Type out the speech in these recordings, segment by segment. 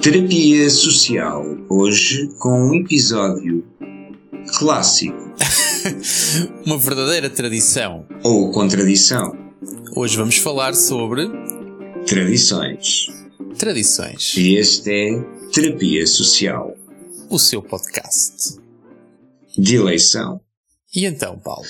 Terapia Social, hoje com um episódio clássico. Uma verdadeira tradição. Ou contradição. Hoje vamos falar sobre. Tradições. Tradições. E este é Terapia Social. O seu podcast. De eleição. E então, Paulo?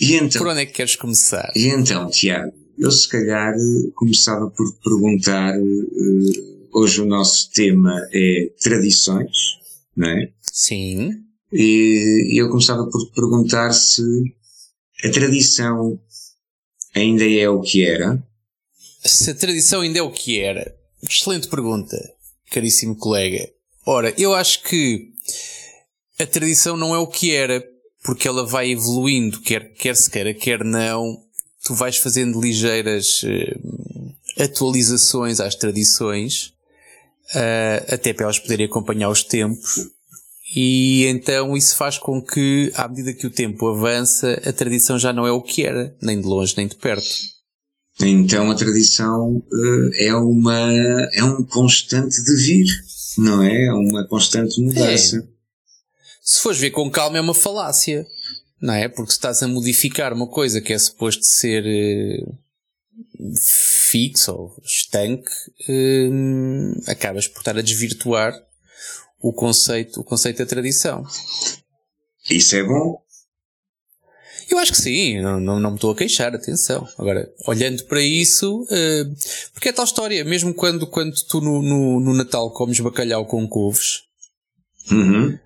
E então, por onde é que queres começar? E então, Tiago, eu se calhar começava por perguntar. Uh, hoje o nosso tema é tradições, não é? Sim. E eu começava por perguntar se a tradição ainda é o que era. Se a tradição ainda é o que era. Excelente pergunta, caríssimo colega. Ora, eu acho que a tradição não é o que era, porque ela vai evoluindo, quer, quer se queira, quer não. Tu vais fazendo ligeiras uh, atualizações às tradições uh, até para elas poderem acompanhar os tempos. E então isso faz com que, à medida que o tempo avança, a tradição já não é o que era, nem de longe nem de perto. Então a tradição uh, é uma é um constante devir, não é? É uma constante mudança. É. Se fores ver com calma é uma falácia, não é? Porque se estás a modificar uma coisa que é suposto ser uh, fixo ou estanque, hum, acabas por estar a desvirtuar o conceito, o conceito da tradição. Isso é bom? Eu acho que sim, não, não, não me estou a queixar, atenção. Agora, olhando para isso, uh, porque é tal história, mesmo quando, quando tu no, no, no Natal comes bacalhau com couves, uhum. uh,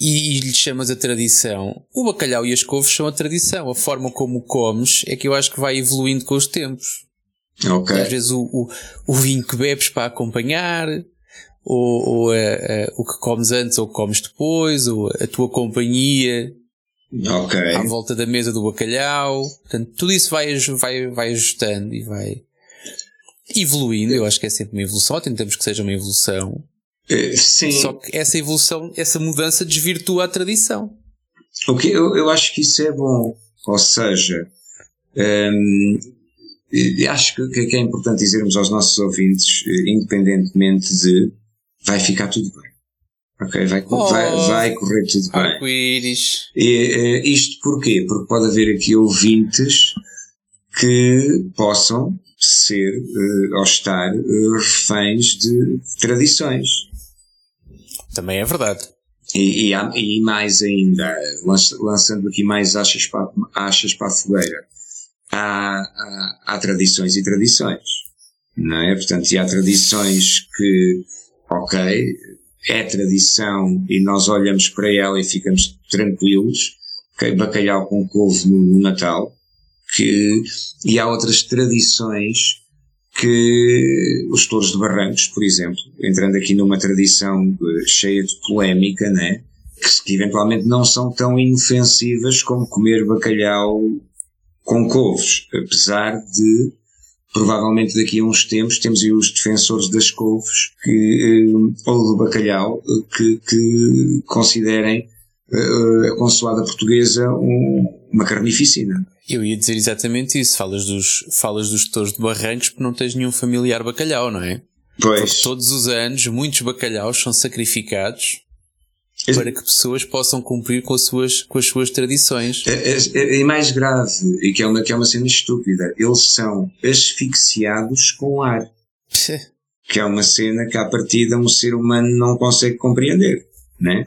e, e lhe chamas a tradição, o bacalhau e as couves são a tradição. A forma como comes é que eu acho que vai evoluindo com os tempos. Ok. Às vezes o, o, o vinho que bebes para acompanhar, ou, ou a, a, o que comes antes ou comes depois, ou a tua companhia okay. à volta da mesa do bacalhau. Portanto, tudo isso vai, vai, vai ajustando e vai evoluindo. Eu acho que é sempre uma evolução, tentamos que seja uma evolução. Eh, sim. Só que essa evolução, essa mudança desvirtua a tradição. O que eu, eu acho que isso é bom. Ou seja, hum, acho que, que é importante dizermos aos nossos ouvintes, eh, independentemente de vai ficar tudo bem. Ok? Vai, oh, vai, vai correr tudo bem. Arco-íris. E, uh, isto porquê? Porque pode haver aqui ouvintes que possam ser uh, ou estar uh, reféns de tradições. Também é verdade. E, e, e mais ainda, lançando aqui mais achas para, achas para a fogueira, há, há, há tradições e tradições, não é? Portanto, e há tradições que, ok, é tradição e nós olhamos para ela e ficamos tranquilos, okay, bacalhau com couve no, Natal, que, e há outras tradições que os touros de barrancos, por exemplo, entrando aqui numa tradição eh, cheia de polémica, né? que eventualmente não são tão inofensivas como comer bacalhau com couves, apesar de provavelmente daqui a uns tempos temos aí os defensores das couves que, eh, ou do bacalhau eh, que, que considerem a consoada portuguesa um, uma carnificina. Eu ia dizer exatamente isso. Falas dos, falas dos touros de barrancos porque não tens nenhum familiar bacalhau, não é? Pois. Porque todos os anos muitos bacalhaus são sacrificados para que pessoas possam cumprir com as suas, com as suas tradições. É, é, é, mais grave, e que é, uma, que é uma cena estúpida. Eles são asfixiados com ar. que é uma cena que, à partida, um ser humano não consegue compreender, né?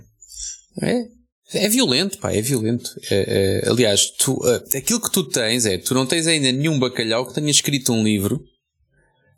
É. É violento, pá, é violento. É, é, aliás, tu, uh, aquilo que tu tens é, tu não tens ainda nenhum bacalhau que tenha escrito um livro,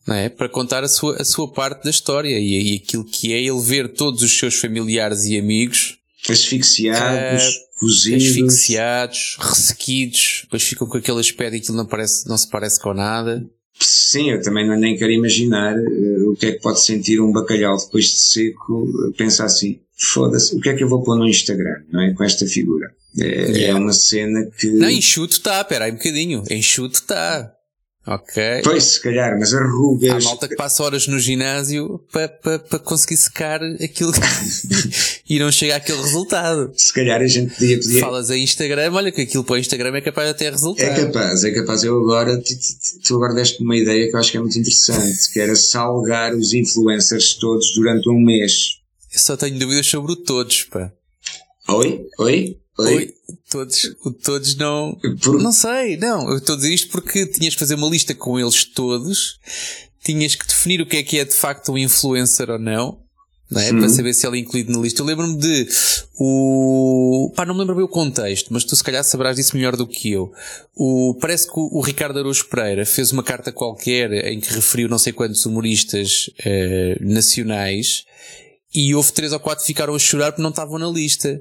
não é? Para contar a sua, a sua parte da história e, e aquilo que é ele ver todos os seus familiares e amigos asfixiados, uh, cozidos, asfixiados, ressequidos, depois ficam com aquele aspecto e aquilo não, parece, não se parece com nada. Sim, eu também nem quero imaginar uh, o que é que pode sentir um bacalhau depois de seco, pensar assim, foda-se, o que é que eu vou pôr no Instagram, não é? Com esta figura. É, yeah. é uma cena que. Não, enxuto está, pera aí um bocadinho. Enxuto está. Ok. Pois, se calhar, mas as rugas. Há malta que passa horas no ginásio para pa, pa conseguir secar aquilo e não chega àquele resultado. Se calhar a gente podia pedir. Falas em Instagram, olha que aquilo para o Instagram é capaz de ter resultado. É capaz, é capaz. Eu agora, tu agora deste-me uma ideia que eu acho que é muito interessante, que era salgar os influencers todos durante um mês. Eu só tenho dúvidas sobre o todos, pá. Oi? Oi? Oi? Oi? Todos, todos não. Por... Não sei, não. Eu estou a dizer isto porque tinhas que fazer uma lista com eles todos, tinhas que definir o que é que é de facto um influencer ou não. Não é? Para saber se ele é incluído na lista. Eu lembro-me de o. Pá, não me lembro bem o contexto, mas tu se calhar saberás disso melhor do que eu. O... Parece que o, Ricardo Araújo Pereira fez uma carta qualquer em que referiu não sei quantos humoristas eh, nacionais e houve três ou quatro que ficaram a chorar porque não estavam na lista.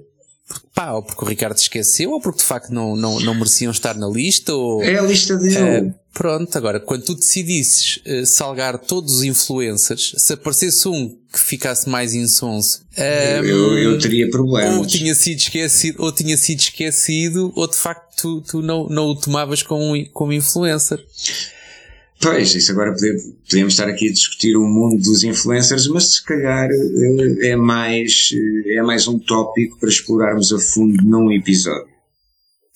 Pá, ou porque o Ricardo esqueceu, ou porque de facto não, não, não mereciam estar na lista, ou... É a lista dele. Uh, pronto, agora, quando tu decidisses uh, salgar todos os influencers, se aparecesse um que ficasse mais insonso, um, eu, eu teria problemas. Ou tinha sido esquecido, ou tinha sido esquecido, ou de facto tu, tu não, não o tomavas como, como influencer. Pois, isso agora podemos estar aqui a discutir o mundo dos influencers, mas se calhar eh, é mais, eh, é mais um tópico para explorarmos a fundo num episódio.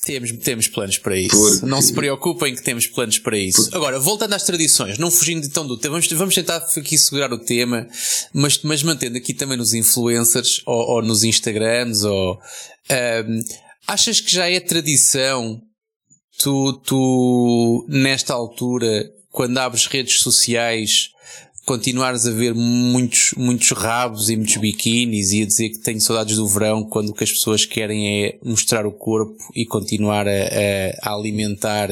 Temos, temos planos para isso. Porque... Não se preocupem que temos planos para isso. Porque... Agora, voltando às tradições, não fugindo então do tema, vamos, vamos tentar aqui segurar o tema, mas, mas mantendo aqui também nos influencers, ou, ou nos Instagrams, ou, um, achas que já é tradição tu, tu, nesta altura, quando abres redes sociais, continuares a ver muitos, muitos rabos e muitos biquínis e a dizer que tenho saudades do verão quando o que as pessoas querem é mostrar o corpo e continuar a, a, alimentar.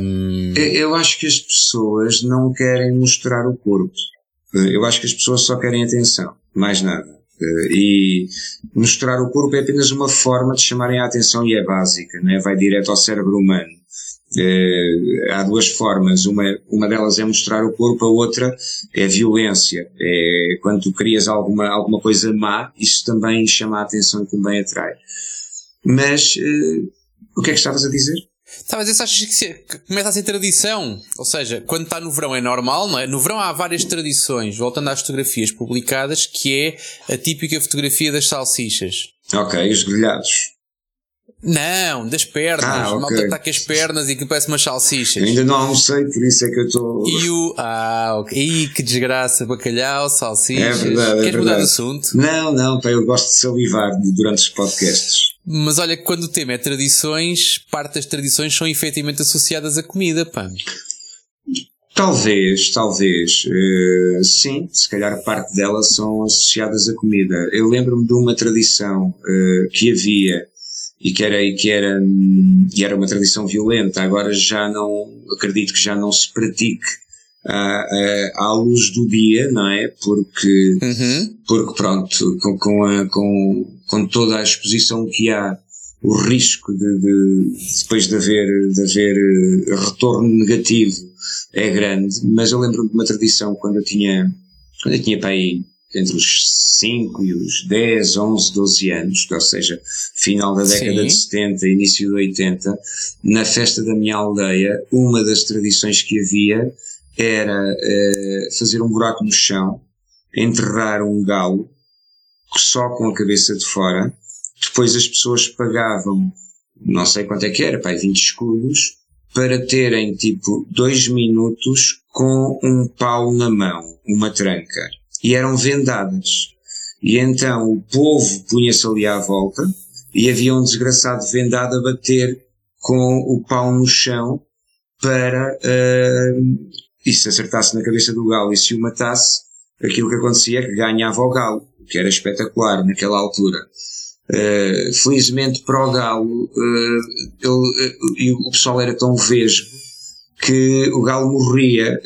Um... Eu acho que as pessoas não querem mostrar o corpo. Eu acho que as pessoas só querem atenção, mais nada. E mostrar o corpo é apenas uma forma de chamarem a atenção e é básica, né? vai direto ao cérebro humano. Uh, há duas formas. Uma, uma delas é mostrar o corpo, a outra é violência. É quando tu crias alguma, alguma coisa má, isso também chama a atenção e também atrai. Mas, uh, o que é que estavas a dizer? Estava a dizer, achas que começa a ser tradição? Ou seja, quando está no verão é normal, não é? No verão há várias tradições, voltando às fotografias publicadas, que é a típica fotografia das salsichas. Ok, os grelhados. Não, das pernas. Ah, okay. Malta está com as pernas e que parece umas salsichas. Eu ainda não almocei, por isso é que eu estou. E o. Ah, ok. Ih, que desgraça, bacalhau, salsichas. É verdade. É Queres é mudar de assunto? Não, não, eu gosto de salivar durante os podcasts. Mas olha que quando o tema é tradições, parte das tradições são efetivamente associadas à comida, pá. Talvez, talvez. Uh, sim, se calhar parte delas são associadas à comida. Eu lembro-me de uma tradição uh, que havia e que era, que era, e era uma tradição violenta, agora já não, acredito que já não se pratique à, à, à luz do dia, não é? Porque, uhum. porque pronto, com, com, a, com, com toda a exposição que há, o risco de, de, depois de haver, de haver eh, retorno negativo é grande, mas eu lembro-me de uma tradição quando eu tinha, quando eu tinha para aí entre os 5 e os 10, 11, 12 anos, ou seja, final da década Sim. de 70, início de 80, na festa da minha aldeia, uma das tradições que havia era eh, fazer um buraco no chão, enterrar um galo, só com a cabeça de fora, depois as pessoas pagavam, não sei quanto é que era, pai, 20 escudos, para terem tipo dois minutos com um pau na mão, uma tranca e eram vendadas. E então o povo punha-se ali à volta e havia um desgraçado vendado a bater com o pau no chão para, uh, e se acertasse na cabeça do galo e se o matasse, aquilo que acontecia é que ganhava o galo, o que era espetacular naquela altura. Uh, felizmente para o galo, uh, ele, o pessoal era tão vesgo que o galo morria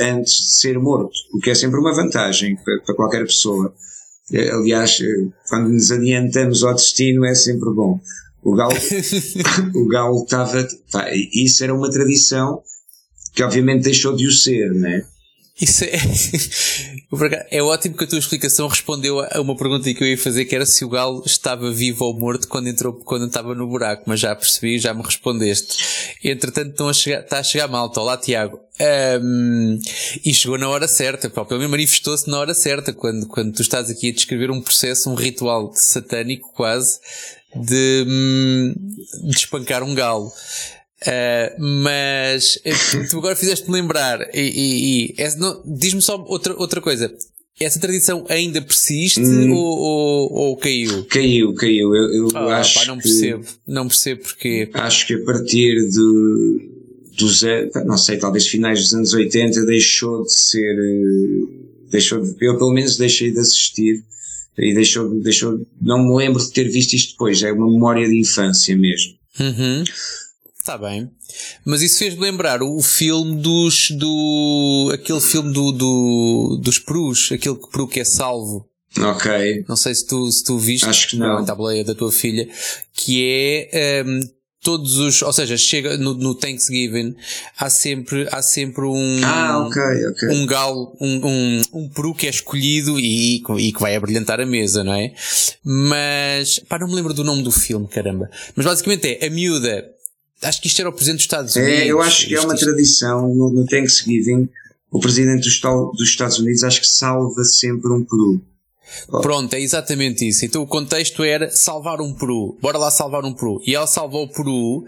antes de ser morto, o que é sempre uma vantagem para, para qualquer pessoa. Uh, aliás, uh, quando nos adiantamos ao destino é sempre bom. O galo, o galo estava, isso era uma tradição que obviamente deixou de o ser, né? Isso é. é ótimo que a tua explicação respondeu a uma pergunta que eu ia fazer, que era se o galo estava vivo ou morto quando entrou, quando estava no buraco, mas já percebi, já me respondeste. Entretanto, estão a chegar, está a chegar malta. Olá, Tiago. Um, e chegou na hora certa, pelo menos manifestou-se na hora certa, quando, quando tu estás aqui a descrever um processo, um ritual satânico quase, de, hum, de espancar um galo. Uh, mas eh, tu agora fizeste-me lembrar e, e, e diz-me só outra, outra coisa. Essa tradição ainda persiste hum. ou, ou, ou, caiu? Caiu, caiu. Eu, eu oh, acho pá, não percebo. não percebo porque. Acho que a partir de, dos, não sei, talvez finais dos anos 80 deixou de ser, eh, deixou de, eu pelo menos deixei de assistir e deixou, deixou, não me lembro de ter visto isto depois, é uma memória de infância mesmo. Uhum. Está bem. Mas isso fez-me lembrar o filme dos. do. aquele filme do, do dos Perus, aquele Peru que é salvo. Ok. Não sei se tu, se tu viste. Acho que não. A boleia da tua filha. Que é. Um, todos os, ou seja, chega no, no, Thanksgiving, há sempre, há sempre um, ah, okay, okay. um galo, um, um, um peru que é escolhido e, e que vai abrilhantar a mesa, não é? Mas, pá, não me lembro do nome do filme, caramba. Mas basicamente é, a miúda Acho que isto era o Presidente dos Estados Unidos. É, eu acho que é uma tradição no, no Thanksgiving. O Presidente dos, dos Estados Unidos acho que salva sempre um peru. Pronto, é exatamente isso. Então o contexto era salvar um peru. Bora lá salvar um peru. E ela salvou o peru.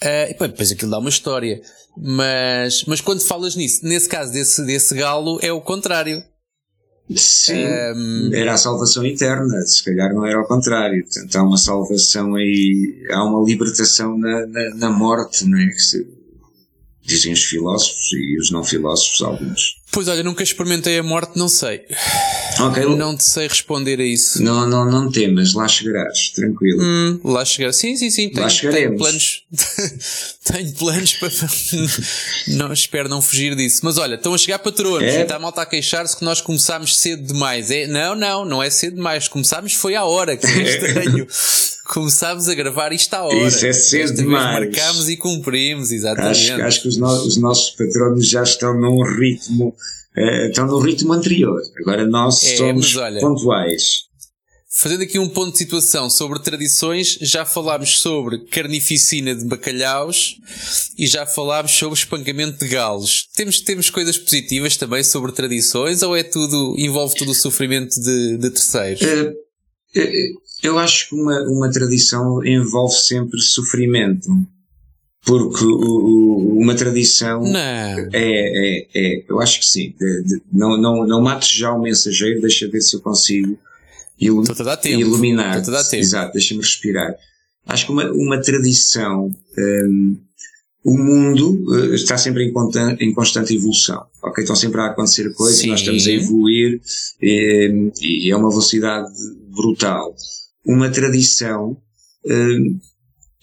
Uh, e depois aquilo dá uma história. Mas, mas quando falas nisso, nesse caso desse, desse galo, é o contrário. Sim, um, era a salvação eterna, se calhar não era ao contrário. Portanto, há uma salvação aí, há uma libertação na, na, na morte, não é? Dizem os filósofos e os não filósofos, alguns. Pois olha, nunca experimentei a morte, não sei. Ok. Não te sei responder a isso. Não, não, não temas, lá chegarás, tranquilo. Hum, lá chegar. Sim, sim, sim. Tenho, lá chegaremos. Tenho planos, tenho planos para. não, espero não fugir disso. Mas olha, estão a chegar patronos. É. Está a malta a queixar-se que nós começámos cedo demais. É, não, não, não é cedo demais. Começámos foi à hora, que é estranho. Começámos a gravar isto à hora. Isso é cedo demais. Marcámos e cumprimos, exatamente. Acho, acho que os, no, os nossos patronos já estão num ritmo uh, estão no ritmo anterior. Agora nós é, somos olha, pontuais. Fazendo aqui um ponto de situação sobre tradições, já falámos sobre carnificina de bacalhaus e já falámos sobre espancamento de galos. Temos, temos coisas positivas também sobre tradições ou é tudo, envolve tudo o sofrimento de, de terceiros? Uh, eu acho que uma, uma tradição envolve sempre sofrimento porque o, o, uma tradição não. É, é, é, eu acho que sim. De, de, não, não, não mates já o mensageiro, deixa ver se eu consigo ilu iluminar. Exato, deixa-me respirar. Acho que uma, uma tradição, um, o mundo uh, está sempre em, em, constante evolução. Ok, estão sempre a acontecer coisas, sim. nós estamos a evoluir e, e, é uma velocidade brutal. Uma tradição um,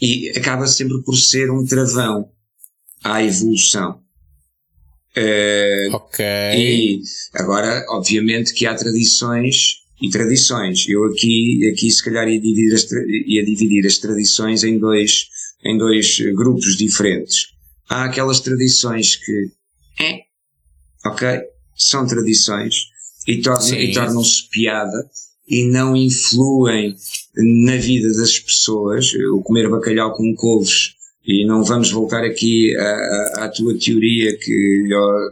e acaba sempre por ser um travão à evolução. Uh, ok. E agora, obviamente, que há tradições e tradições. Eu aqui, aqui se calhar ia dividir as, ia dividir as tradições em dois, em dois grupos diferentes. Há aquelas tradições que, é, ok, são tradições e, tornam, e tornam-se piada e não influem na vida das pessoas, o comer bacalhau com couves, e não vamos voltar aqui à, à tua teoria que,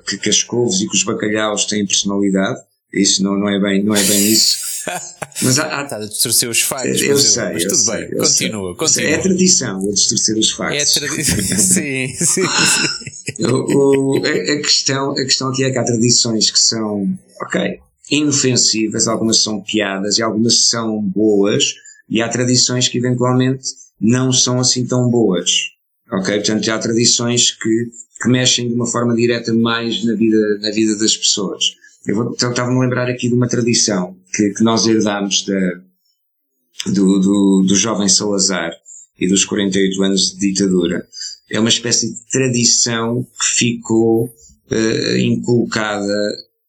que, que as couves e que os bacalhaus têm personalidade, isso não, não, é, bem, não é bem isso. Mas há, há, Está a distorcer os factos. Eu, eu sei. Mas tudo sei, bem, continua, sei. continua. É tradição a distorcer os factos. É tradição. sim, sim. sim. O, o, a, a, questão, a questão aqui é que há tradições que são, ok, inofensivas, algumas são piadas e algumas são boas, e há tradições que eventualmente não são assim tão boas. Ok? Portanto, há tradições que, que mexem de uma forma direta mais na vida, na vida das pessoas. Eu então, estava-me a lembrar aqui de uma tradição que, que nós herdámos da, do, do, do jovem Salazar e dos 48 anos de ditadura. É uma espécie de tradição que ficou uh, inculcada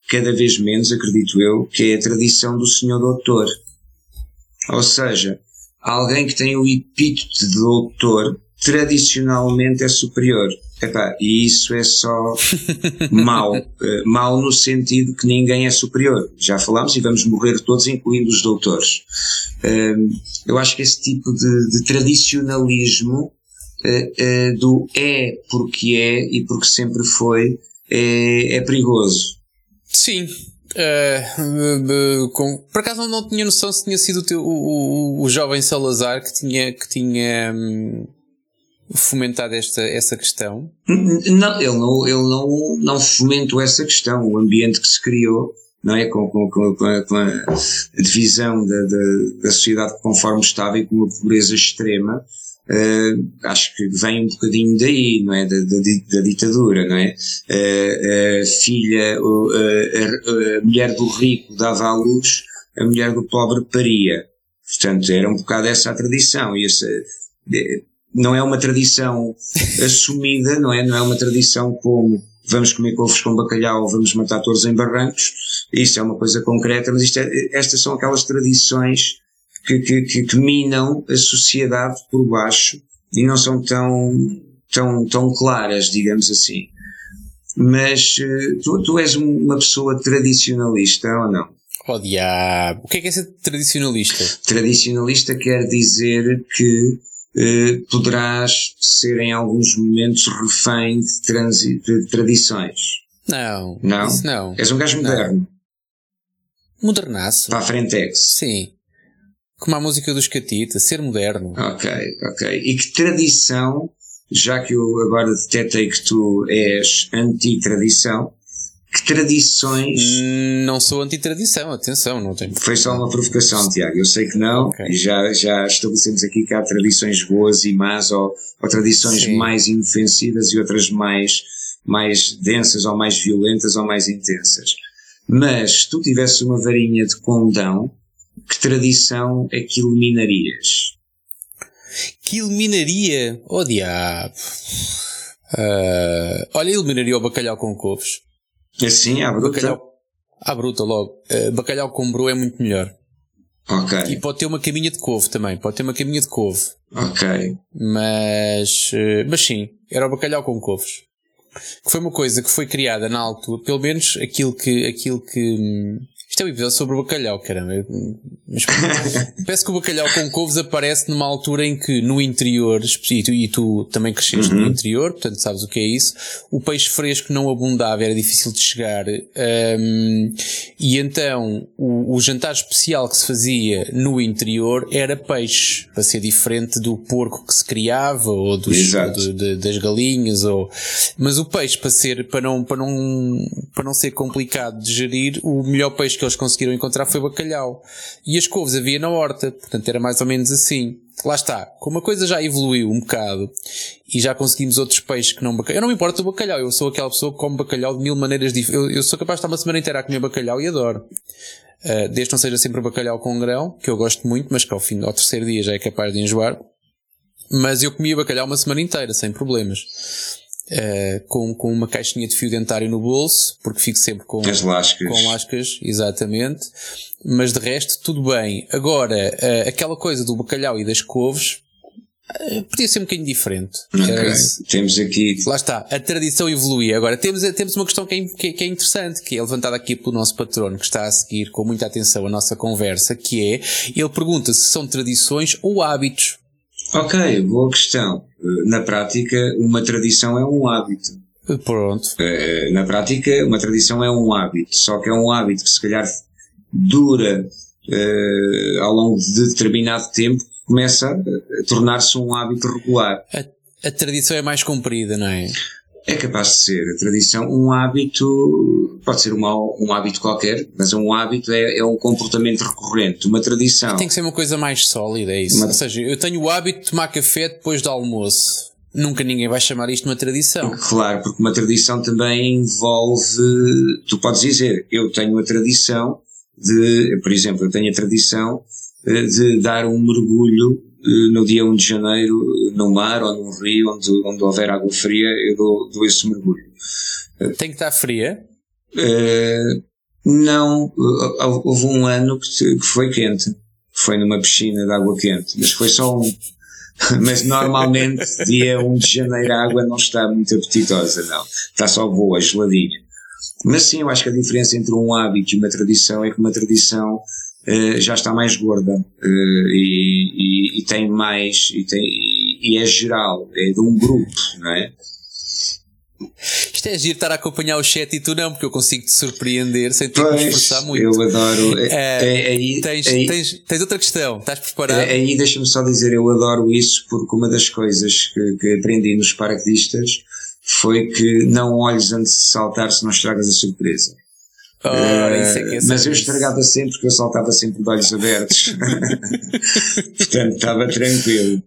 cada vez menos, acredito eu, que é a tradição do senhor doutor. Ou seja, alguém que tem o epíteto de doutor tradicionalmente é superior. Epá, e isso é só mau. Uh, mau no sentido que ninguém é superior. Já falámos e vamos morrer todos, incluindo os doutores. Uh, eu acho que esse tipo de, de tradicionalismo uh, do é porque é e porque sempre foi é, é perigoso. Sim, Uh, por acaso não tinha noção se tinha sido o, teu, o, o, o jovem Salazar que tinha, que tinha um, fomentado esta, essa questão? Não, ele não, ele não, não fomentou essa questão. O ambiente que se criou, não é? Com, com, com, a, com a, divisão da, da, da, sociedade conforme estava e com a pobreza extrema, uh, acho que vem um bocadinho daí, não é? Da, da, da ditadura, não é? Uh, a filha, a, a mulher do rico dava à luz, a mulher do pobre paria. Portanto, era um bocado essa a tradição. E essa, não é uma tradição assumida, não é? Não é uma tradição como vamos comer couves com bacalhau ou vamos matar touros em barrancos. Isso é uma coisa concreta, mas é, estas são aquelas tradições que, que, que, minam a sociedade por baixo e não são tão, tão, tão claras, digamos assim. Mas eh, tu, tu és uma pessoa tradicionalista ou não? Oh diabo, o que é que é ser tradicionalista? Tradicionalista quer dizer que eh, poderás ser em alguns momentos refém de, transi de tradições. Não. Não? Isso não. És um gajo moderno. Modernaço. Para a Frentex. Sim. Como a música dos Catita, ser moderno. Ok, ok. E que tradição, já que eu agora detetei que tu és anti-tradição, que tradições. Não sou anti-tradição, atenção, não tenho. Foi só uma provocação, Tiago. Eu sei que não, okay. e já, já estabelecemos aqui que há tradições boas e más, ou, ou tradições Sim. mais inofensivas e outras mais, mais densas, ou mais violentas, ou mais intensas. Mas, se tu tivesse uma varinha de condão, que tradição é que eliminarias? Que eliminaria? Oh diabo! Uh, olha, eliminaria o bacalhau com couves. Assim, à bruta? Bacalhau, à bruta logo. Uh, bacalhau com bro é muito melhor. Ok. E pode ter uma caminha de couve também. Pode ter uma caminha de couve. Ok. Mas, uh, mas sim, era o bacalhau com couves. Que foi uma coisa que foi criada na altura, pelo menos aquilo que, aquilo que, hum, isto é um episódio sobre o bacalhau, caramba. Mas, parece que o bacalhau com couves aparece numa altura em que no interior, e tu, e tu também cresceste uhum. no interior, portanto sabes o que é isso, o peixe fresco não abundava, era difícil de chegar, um, e então o, o, jantar especial que se fazia no interior era peixe, para ser diferente do porco que se criava, ou dos, de, das galinhas, ou, mas o peixe, para ser, para não, para não, para não ser complicado de gerir, o melhor peixe que que eles conseguiram encontrar foi bacalhau. E as couves havia na horta, portanto era mais ou menos assim. Lá está, como a coisa já evoluiu um bocado e já conseguimos outros peixes que não bacalhau. Eu não me importo do bacalhau, eu sou aquela pessoa que come bacalhau de mil maneiras diferentes. Eu, eu, sou capaz de estar uma semana inteira a comer bacalhau e adoro. Uh, desde não seja sempre bacalhau com grão, que eu gosto muito, mas que ao fim, ao terceiro dia já é capaz de enjoar. Mas eu comia bacalhau uma semana inteira, sem problemas. Uh, com, com uma caixinha de fio dentário no bolso, porque fico sempre com as lascas. Com lascas, exatamente. Mas de resto, tudo bem. Agora, uh, aquela coisa do bacalhau e das couves, uh, podia ser um bocadinho diferente. Okay. Temos aqui. Lá está, a tradição evolui. Agora, temos, temos uma questão que é, que, que é interessante, que é levantada aqui pelo nosso patrono, que está a seguir com muita atenção a nossa conversa, que é, ele pergunta se são tradições ou hábitos. Ok, boa questão. Na prática, uma tradição é um hábito. Pronto. Eh, na prática, uma tradição é um hábito, só que é um hábito que se calhar dura uh, ao longo de determinado tempo, começa a tornar-se um hábito regular. A, a tradição é mais comprida, não é? É capaz de ser. A tradição, um hábito, pode ser uma, um hábito qualquer, mas um hábito é, é um comportamento recorrente. Uma tradição. Tem que ser uma coisa mais sólida, é isso. Uma... Ou seja, eu tenho o hábito de tomar café depois do almoço. Nunca ninguém vai chamar isto uma tradição. Claro, porque uma tradição também envolve. Tu podes dizer, eu tenho a tradição de, por exemplo, eu tenho a tradição eh, de dar um mergulho no dia 1 de janeiro, no mar ou num rio onde, onde houver água fria, eu dou, dou esse mergulho. Tem que estar fria? Uh, não, houve um ano que, que foi quente. Foi numa piscina de água quente, mas foi só um. Mas normalmente, dia 1 de janeiro, a água não está muito apetitosa, não. Está só boa, geladinha. Mas sim, eu acho que a diferença entre um hábito e uma tradição é que uma tradição uh, já está mais gorda uh, e, e, e, tem mais, e, tem, e, é geral, é de um grupo, não é? Isto é giro estar a acompanhar o chat e tu não, porque eu consigo te surpreender sem ter que esforçar muito. Eu adoro. É, é, aí, tens, aí, tens, tens, outra questão, estás preparado? É, aí deixa-me só dizer, eu adoro isso porque uma das coisas que, que aprendi nos paraquedistas foi que não olhes antes de saltar se não estragas a surpresa. Ora, isso é que é mas eu estragava sempre porque eu saltava sempre de olhos abertos. Portanto, estava tranquilo.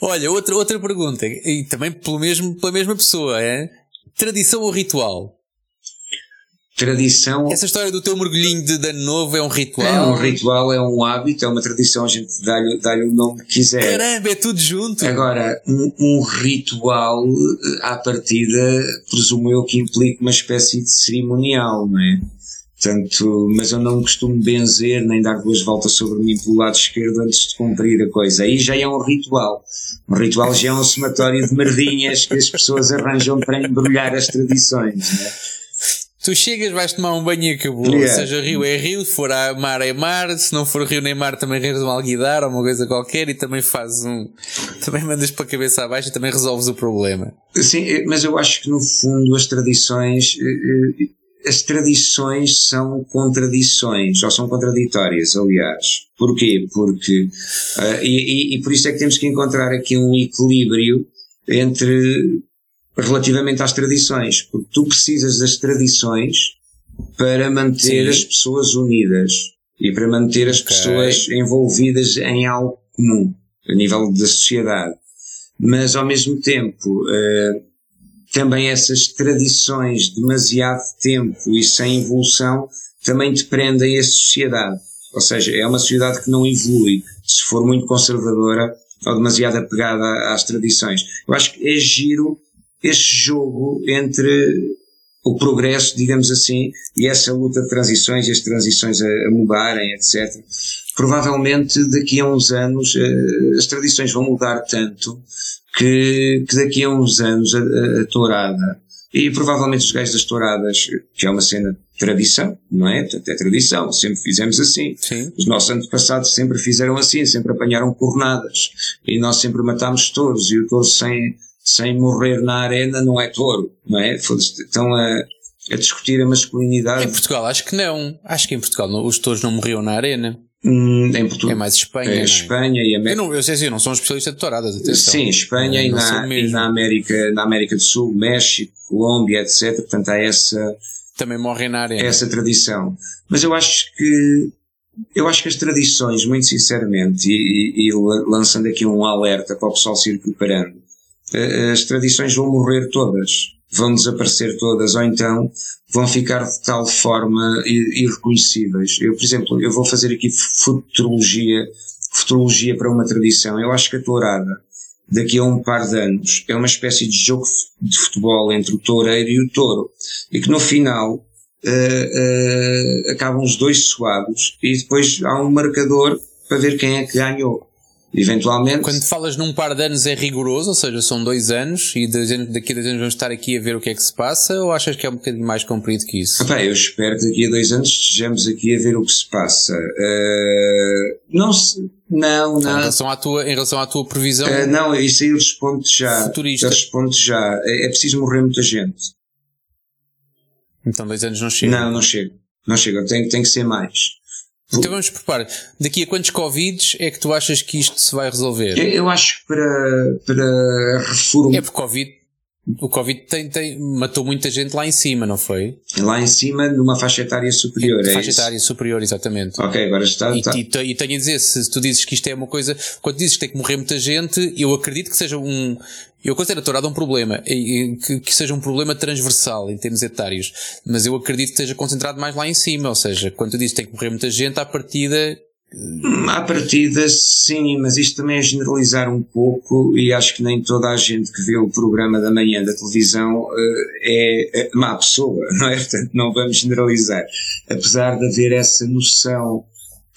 Olha, outra, outra pergunta, e também pelo mesmo, pela mesma pessoa, é? Tradição ou ritual? Tradição. Essa história do teu mergulhinho de ano novo é um ritual? É um ritual, é um hábito, é uma tradição, a gente dá-lhe dá o nome que quiser. Caramba, é tudo junto. Agora, um, um, ritual, à partida, presumo eu que implica uma espécie de cerimonial, não é? Portanto, mas eu não costumo benzer nem dar duas voltas sobre mim pelo lado esquerdo antes de cumprir a coisa. Aí já é um ritual. Um ritual já é um somatório de merdinhas que as pessoas arranjam para embrulhar as tradições. Né? Tu chegas, vais tomar um banho e acabou. Yeah. Seja rio é rio, se for a mar é mar, se não for rio nem mar também reres um alguidar ou uma coisa qualquer e também fazes um. Também mandas para a cabeça abaixo e também resolves o problema. Sim, mas eu acho que no fundo as tradições eh, eh, as tradições são contradições, ou são contraditórias, aliás. Porquê? Porque, uh, e, e, por isso é que temos que encontrar aqui um equilíbrio entre, relativamente às tradições, porque tu precisas das tradições para manter Sim. as pessoas unidas e para manter as okay. pessoas envolvidas em algo comum, a nível da sociedade. Mas ao mesmo tempo, uh, também essas tradições demasiado tempo e sem evolução também te prendem a sociedade. Ou seja, é uma sociedade que não evolui se for muito conservadora ou demasiado apegada às tradições. Eu acho que é giro este jogo entre o progresso, digamos assim, e essa luta de transições, e as transições a, a mudarem, etc. Provavelmente daqui a uns anos uh, as tradições vão mudar tanto que, que daqui a uns anos a, a, a tourada e provavelmente os gajos das touradas, que é uma cena de tradição, não é? Portanto, é tradição, sempre fizemos assim. Sim. Os nossos antepassados sempre fizeram assim, sempre apanharam cornadas. E nós sempre matámos touros, e o touro sem, sem morrer na arena não é touro, não é? Estão a, a discutir a masculinidade. Em Portugal, acho que não. Acho que em Portugal os touros não morriam na arena. Hum, em Portugal. É mais Espanha. É, é? Espanha e América. Eu, não, eu sei, eu não sou um especialista de touradas. Atenção. Sim, Espanha e, na, e na, América, na América do Sul, México, Colômbia, etc. Portanto, há essa. Também morrem na arena. Essa tradição. Mas eu acho que. Eu acho que as tradições, muito sinceramente, e, e, e lançando aqui um alerta para o pessoal se ir preparando, eh, as tradições vão morrer todas vão desaparecer todas, ou então vão ficar de tal forma irreconhecíveis. Eu, por exemplo, eu vou fazer aqui futurologia, futurologia para uma tradição. Eu acho que a tourada, daqui a um par de anos, é uma espécie de jogo de futebol entre o toureiro e o touro. E que no final, uh, uh, acabam os dois suados e depois há um marcador para ver quem é que ganhou. Eventualmente. Quando falas num par de anos é rigoroso, ou seja, são dois anos e daqui a dois anos vamos estar aqui a ver o que é que se passa, ou achas que é um bocadinho mais comprido que isso? Epá, eu espero que daqui a dois anos estejamos aqui a ver o que se passa. Uh, não se, não, não. Em relação à tua, em relação à tua previsão. Uh, não, isso aí eu respondo já. Futurista. Eu respondo já. É, é preciso morrer muita gente. Então dois anos não chega. Não, não chega. Não chega. Tem, tem que ser mais. Então vamos preparar. Daqui a quantos Covids é que tu achas que isto se vai resolver? Eu, eu acho que para, para reformar. É porque Covid, o Covid tem, tem, matou muita gente lá em cima, não foi? Lá em cima, numa faixa etária superior. É, é faixa etária superior, exatamente. Ok, agora está. E, está. E, e, tenho a dizer, se tu dizes que isto é uma coisa, quando dizes que tem que morrer muita gente, eu acredito que seja um, eu considero a tourada um problema, que, que seja um problema transversal em termos etários, mas eu acredito que esteja concentrado mais lá em cima, ou seja, quando tu dizes que tem que morrer muita gente, à partida à partida, sim, mas isto também é generalizar um pouco e acho que nem toda a gente que vê o programa da manhã da televisão eh, é má pessoa, não é? Portanto, não vamos generalizar. Apesar de haver essa noção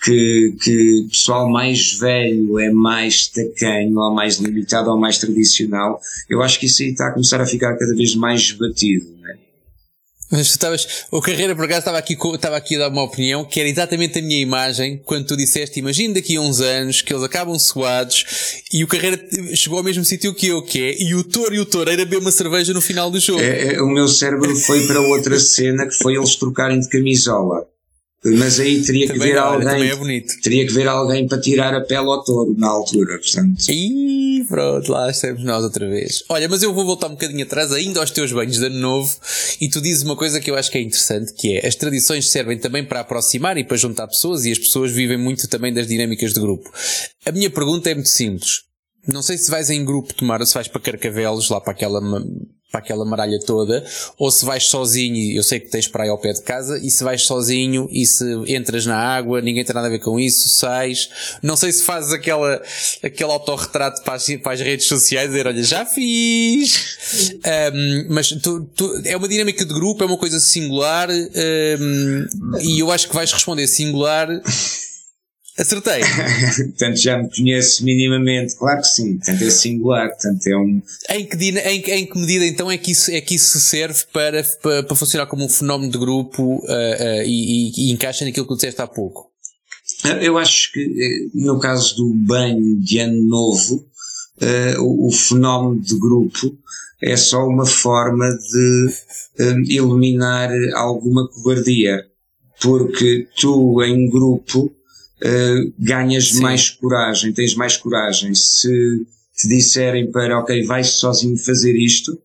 que, que pessoal mais velho é mais tacanho, ou mais limitado, ou mais tradicional, eu acho que isso aí está a começar a ficar cada vez mais batido. Né? Mas tu estavas, o Carreira por acaso estava aqui, estava aqui a dar uma opinião que era exatamente a minha imagem quando tu disseste, imagina daqui a uns anos que eles acabam suados e o Carreira chegou ao mesmo sítio que eu, que é, e o Toro e o Toureiro beber uma cerveja no final do jogo. É, é, o meu cérebro foi para outra cena que foi eles trocarem de camisola. Mas aí teria que ver alguém. É teria que ver alguém para tirar a pele ao touro na altura, portanto. E pronto, lá estamos nós outra vez. Olha, mas eu vou voltar um bocadinho atrás, ainda aos teus banhos de ano novo, e tu dizes uma coisa que eu acho que é interessante, que é as tradições servem também para aproximar e para juntar pessoas, e as pessoas vivem muito também das dinâmicas de grupo. A minha pergunta é muito simples. Não sei se vais em grupo tomar, se vais para Carcavelos, lá para aquela para aquela maralha toda, ou se vais sozinho, eu sei que tens praia ao pé de casa, e se vais sozinho e se entras na água, ninguém tem nada a ver com isso, sais. Não sei se fazes aquela, aquele autorretrato para as, para as redes sociais, dizer, olha, já fiz. Um, mas tu, tu, é uma dinâmica de grupo, é uma coisa singular, um, e eu acho que vais responder singular Acertei. portanto, já me conheço minimamente, claro que sim, portanto é singular, portanto é um... Em que, em, em que medida então é que isso, é que isso serve para, para, para funcionar como um fenómeno de grupo uh, uh, e, e, e, encaixa naquilo que tu disseste há pouco? Eu acho que eh, no caso do banho de ano novo, uh, o, o, fenómeno de grupo é só uma forma de eliminar alguma cobardia, porque tu em grupo uh, ganhas Sim. mais coragem, tens mais coragem. Se te disserem para, ok, vais sozinho fazer isto,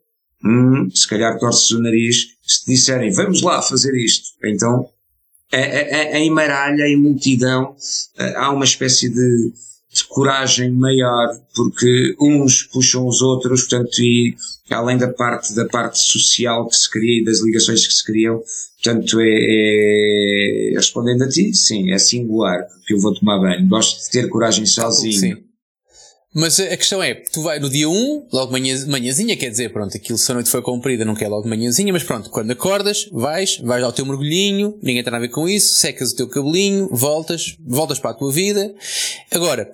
hum, se calhar torces o nariz. Se te disserem, vamos lá fazer isto, então, em maralha, em multidão, uh, há uma espécie de, de coragem maior, porque uns puxam os outros, portanto, e além da parte, da parte social que se cria e das ligações que se criam, portanto, é, é respondendo a ti, sim, é singular, porque eu vou tomar banho, gosto de ter coragem sozinho. Sim. Mas a questão é, tu vai no dia 1, logo manhã, manhãzinha, quer dizer, pronto, aquilo se a noite foi comprida não quer logo manhãzinha, mas pronto, quando acordas, vais, vais ao teu mergulhinho, ninguém tem nada a ver com isso, secas o teu cabelinho, voltas, voltas para a tua vida. Agora,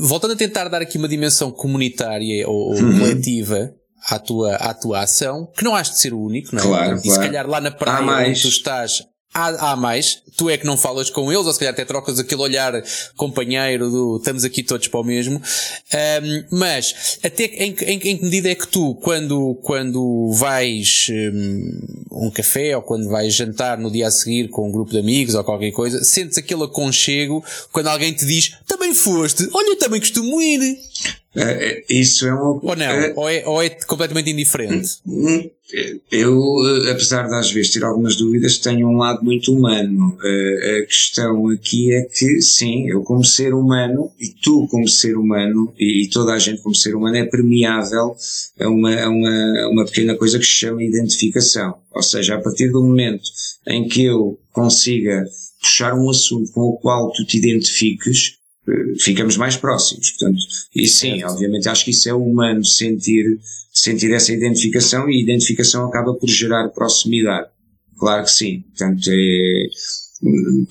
voltando a tentar dar aqui uma dimensão comunitária ou, ou uhum. coletiva à tua, à tua ação, que não has de ser o único, não é? Claro, e claro. se calhar lá na praia onde tu estás há, há mais, tu é que não falas com eles, ou se calhar até trocas aquele olhar companheiro do estamos aqui todos para o mesmo. Um, mas até em, em, em, que medida é que tu, quando, quando vais um, um, café ou quando vais jantar no dia a seguir com um grupo de amigos ou qualquer coisa, sentes aquele aconchego quando alguém te diz também foste, olha, eu também costumo ir. Uh, isso é uma. Ou não? Uh, ou, é, ou é completamente indiferente? Hum, eu, apesar de às vezes ter algumas dúvidas, tenho um lado muito humano. Uh, a questão aqui é que, sim, eu como ser humano, e tu como ser humano, e, e toda a gente como ser humano, é permeável a uma, a uma, a uma pequena coisa que se chama identificação. Ou seja, a partir do momento em que eu consiga puxar um assunto com o qual tu te identifiques, ficamos mais próximos. Portanto, e sim, certo. obviamente acho que isso é humano sentir, sentir essa identificação e a identificação acaba por gerar proximidade. Claro que sim. Portanto, é,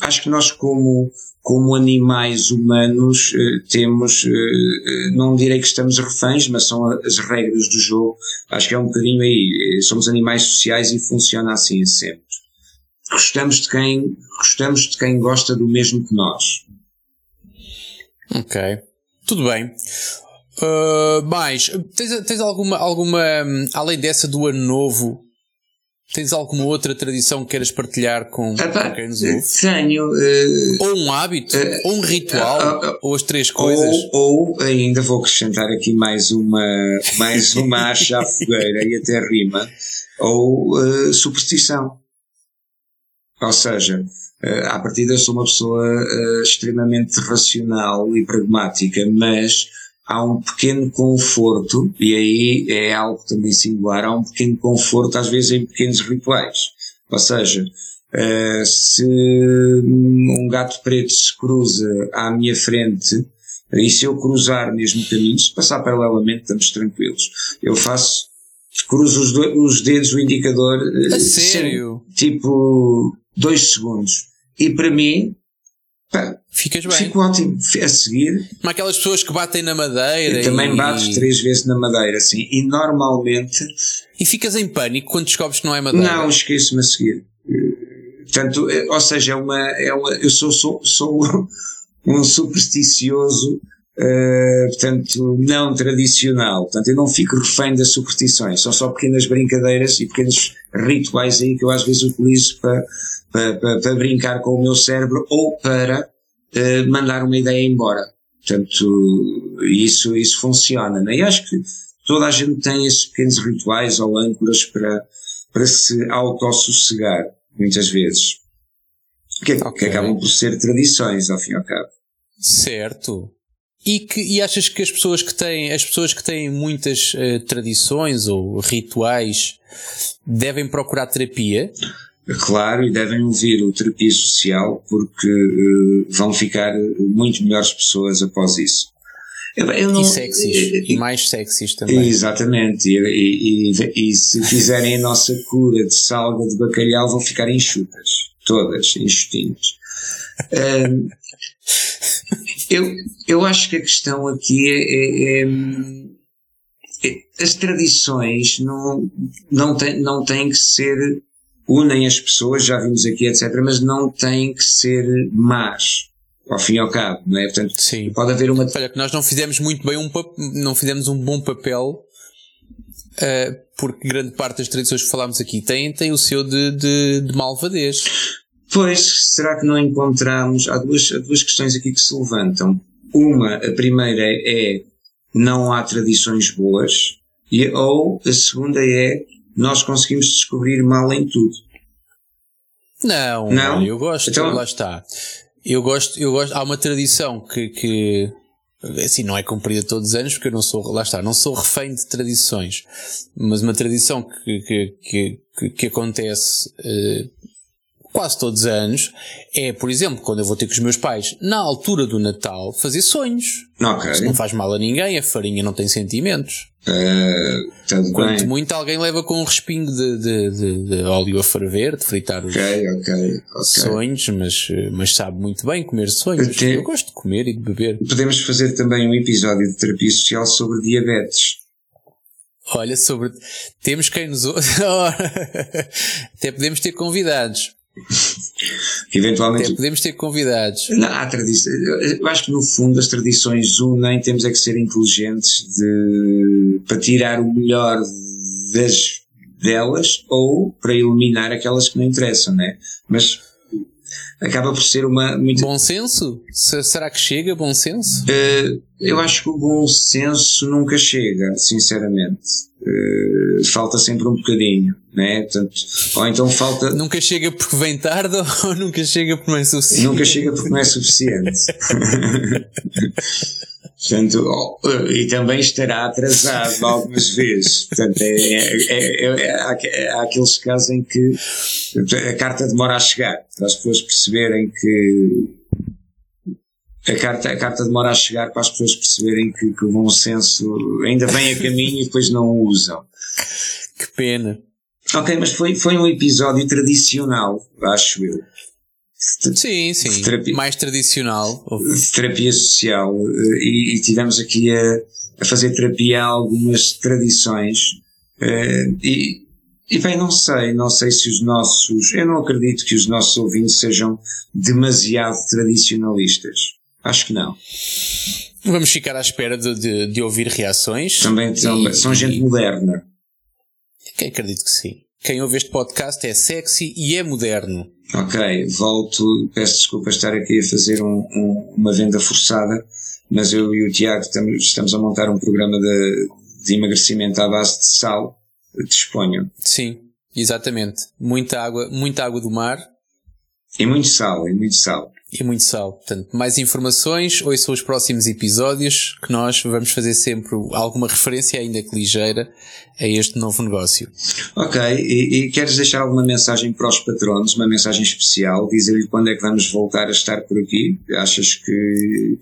acho que nós como, como animais humanos eh, temos, eh, não direi que estamos reféns, mas são as regras do jogo. Acho que é um bocadinho aí. Somos animais sociais e funciona assim sempre. Gostamos de quem, gostamos de quem gosta do mesmo que nós. Ok. Tudo bem. Uh, mais, tens, tens alguma, alguma, além dessa do ano novo, tens alguma outra tradição que queiras partilhar com, com quem nos ouve? Tenho. Uh, ou um hábito, uh, ou um ritual, uh, ou as três coisas. Ou, ou, ainda vou acrescentar aqui mais uma, mais uma acha à fogueira e até rima, ou superstição. Ou seja, Uh, à partida sou uma pessoa uh, extremamente racional e pragmática, mas há um pequeno conforto, e aí é algo também singular, há um pequeno conforto às vezes em pequenos rituais. Ou seja, uh, se um gato preto se cruza à minha frente, e se eu cruzar mesmo caminho, se passar paralelamente, estamos tranquilos. Eu faço, cruzo os, os dedos, o indicador, a sério? tipo, dois segundos. E para mim, Pá, Ficas bem. Fico ótimo a seguir. Como aquelas pessoas que batem na madeira. Eu também e... bato três vezes na madeira, assim. E normalmente. E ficas em pânico quando descobres que não é madeira? Não, esqueço-me a seguir. Portanto, ou seja, é uma, é uma, eu sou, sou, sou um supersticioso, uh, portanto, não tradicional. Portanto, eu não fico refém das superstições. São só pequenas brincadeiras e pequenos rituais aí que eu às vezes utilizo para, para, para, para brincar com o meu cérebro ou para uh, mandar uma ideia embora. Portanto, isso, isso funciona. Né? E acho que toda a gente tem esses pequenos rituais ou âncoras para, para se autossossegar, muitas vezes. Que, okay. que acabam por ser tradições, ao fim e ao cabo. Certo. E, que, e achas que as pessoas que têm, as pessoas que têm muitas uh, tradições ou rituais devem procurar terapia? Claro, e devem ouvir o terapia social porque uh, vão ficar muito melhores pessoas após isso. Eu, não, e sexys, eu, e mais sexys também. Exatamente, e, e, e, e, se fizerem a nossa cura de salga de bacalhau vão ficar enxutas, todas enxutinhas. Um, eu, eu acho que a questão aqui é, é, é as tradições não, não, tem, não têm que ser unem as pessoas, já vimos aqui, etc., mas não têm que ser más, ao fim e ao cabo, não é? Portanto, Sim. pode haver uma. Olha, que nós não fizemos muito bem um não fizemos um bom papel, uh, porque grande parte das tradições que falámos aqui têm, têm o seu de, de, de malvadez. Pois, será que não encontramos? Há duas, há duas questões aqui que se levantam. Uma, a primeira é não há tradições boas, e, ou a segunda é nós conseguimos descobrir mal em tudo. Não, não? eu gosto, então, lá está. Eu gosto, eu gosto, há uma tradição que, que assim, não é cumprida todos os anos, porque eu não sou, lá está, não sou refém de tradições, mas uma tradição que, que, que, que acontece uh, quase todos os anos é, por exemplo, quando eu vou ter com os meus pais, na altura do Natal, fazer sonhos. Okay. Isso não faz mal a ninguém, a farinha não tem sentimentos. Uh, Quanto bem. muito alguém leva com um respingo de, de, de, de óleo a ferver, de fritar os okay, okay, sonhos, mas, mas sabe muito bem comer sonhos. Eu, eu gosto de comer e de beber. Podemos fazer também um episódio de terapia social sobre diabetes. Olha, sobre. Temos quem nos. Até podemos ter convidados. Eventualmente. Até podemos ter convidados. Não, há tradições. Eu acho que no fundo as tradições unem, temos é que ser inteligentes de, para tirar o melhor das, delas ou para eliminar aquelas que não interessam, né? Mas acaba por ser uma. Muito... Bom senso? Será que chega bom senso? Uh, eu acho que o bom senso nunca chega, sinceramente. Uh, falta sempre um bocadinho, né? Portanto, ou então falta. Nunca chega porque vem tarde ou nunca chega porque não é suficiente? Nunca chega porque não é suficiente. Portanto, oh, e também estará atrasado algumas vezes. Portanto, é, é, é, é, há aqueles casos em que a carta demora a chegar, para as pessoas perceberem que a carta, a carta demora a chegar para as pessoas perceberem que, que o bom senso ainda vem a caminho e depois não o usam. Que pena. Ok, mas foi, foi um episódio tradicional, acho eu. Sim, sim. Terapia, mais tradicional. De terapia social. E, e tivemos aqui a, a, fazer terapia a algumas tradições. Uh, e, e bem, não sei, não sei se os nossos, eu não acredito que os nossos ouvintes sejam demasiado tradicionalistas. Acho que não. Vamos ficar à espera de, de, de ouvir reações. Também são, e, são gente e, moderna. Que acredito que sim. Quem ouve este podcast é sexy e é moderno. Ok, volto, peço desculpa estar aqui a fazer um, um, uma venda forçada, mas eu e o Tiago estamos, estamos a montar um programa de, de emagrecimento à base de sal. Disponham. Sim, exatamente. Muita água, muita água do mar. E muito sal, e muito sal e muito sal. Portanto, mais informações, ou são os próximos episódios que nós vamos fazer sempre alguma referência, ainda que ligeira, a este novo negócio. Ok, e, e queres deixar alguma mensagem para os patronos, uma mensagem especial, dizer-lhe quando é que vamos voltar a estar por aqui? Achas que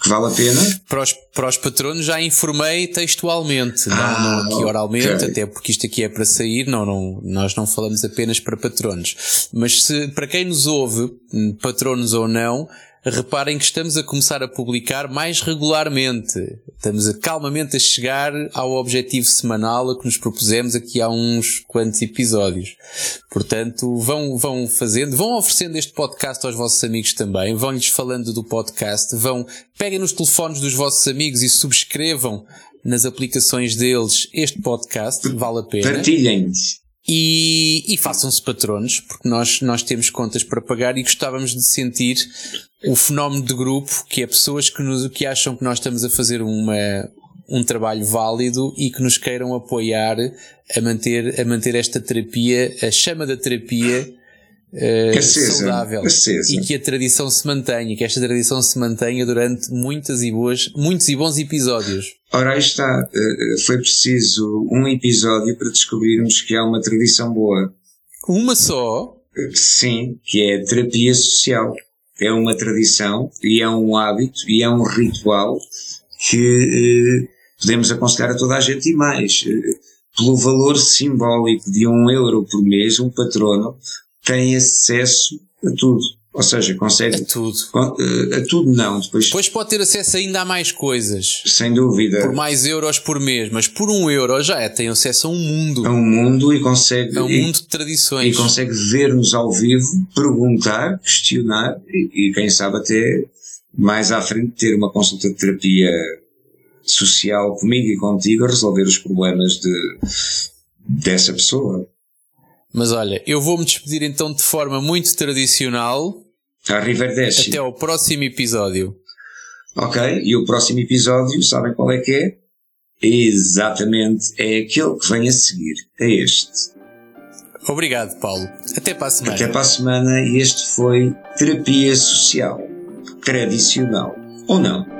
que vale a pena. Para os, para os patronos já informei textualmente, ah, não, não aqui oralmente, okay. até porque isto aqui é para sair, não, não, nós não falamos apenas para patronos. Mas se, para quem nos ouve, patronos ou não, reparem que estamos a começar a publicar mais regularmente. Estamos a, calmamente a chegar ao objetivo semanal a que nos propusemos aqui há uns quantos episódios. Portanto, vão, vão fazendo, vão oferecendo este podcast aos vossos amigos também, vão-lhes falando do podcast, vão, peguem nos telefones dos vossos amigos e subscrevam nas aplicações deles este podcast, vale a pena. Partilhem-nos. E, e façam-se patronos, porque nós, nós temos contas para pagar e gostávamos de sentir o fenómeno de grupo, que é pessoas que, nos, que acham que nós estamos a fazer uma, um trabalho válido e que nos queiram apoiar a manter, a manter esta terapia, a chama da terapia uh, acesa, saudável acesa. e que a tradição se mantenha, que esta tradição se mantenha durante muitas e boas, muitos e bons episódios. Ora, aí está, eh, foi preciso um episódio para descobrirmos que há uma tradição boa. Uma só? Sim, que é a terapia social é uma tradição e é um hábito e é um ritual que eh, podemos aconselhar a toda a gente e mais. Eh, pelo valor simbólico de um euro por mês, um patrono tem acesso a tudo. Ou seja, consegue. A tudo. Eh, a tudo não. Depois, Depois pode ter acesso ainda a mais coisas. Sem dúvida. Por mais euros por mês, mas por um euro já é, tem acesso a um mundo. A um mundo e consegue. A um e, mundo de tradições. E consegue ver-nos ao vivo, perguntar, questionar e, e, quem sabe até mais à frente ter uma consulta de terapia social comigo e contigo a resolver os problemas de, dessa pessoa. Mas olha, eu vou-me despedir então de forma muito tradicional. Arrivederci. Até ao próximo episódio. Ok, e o próximo episódio, sabem qual é que é? Exatamente, é aquele que vem a seguir. É este. Obrigado, Paulo. Até para a semana. Até para a semana, e este foi Terapia Social. Tradicional. Ou não?